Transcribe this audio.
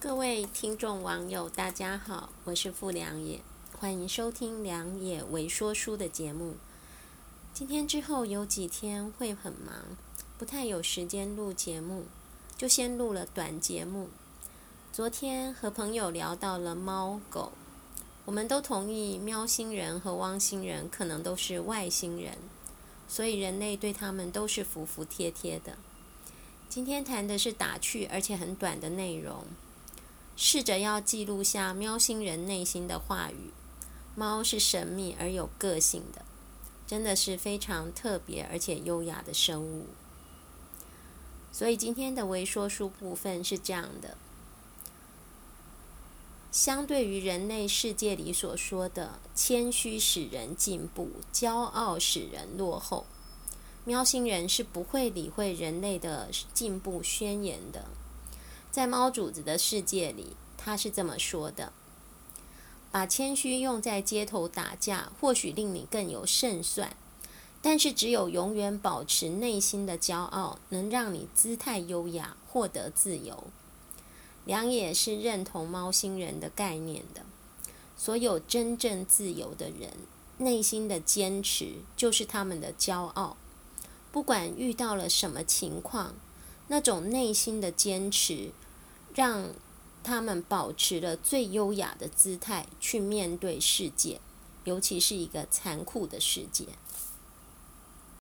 各位听众网友，大家好，我是傅良野，欢迎收听良野为说书的节目。今天之后有几天会很忙，不太有时间录节目，就先录了短节目。昨天和朋友聊到了猫狗，我们都同意喵星人和汪星人可能都是外星人，所以人类对他们都是服服帖帖的。今天谈的是打趣而且很短的内容。试着要记录下喵星人内心的话语。猫是神秘而有个性的，真的是非常特别而且优雅的生物。所以今天的微说书部分是这样的：相对于人类世界里所说的“谦虚使人进步，骄傲使人落后”，喵星人是不会理会人类的进步宣言的。在猫主子的世界里，他是这么说的：“把谦虚用在街头打架，或许令你更有胜算，但是只有永远保持内心的骄傲，能让你姿态优雅，获得自由。”良也是认同猫星人的概念的。所有真正自由的人，内心的坚持就是他们的骄傲，不管遇到了什么情况。那种内心的坚持，让他们保持了最优雅的姿态去面对世界，尤其是一个残酷的世界。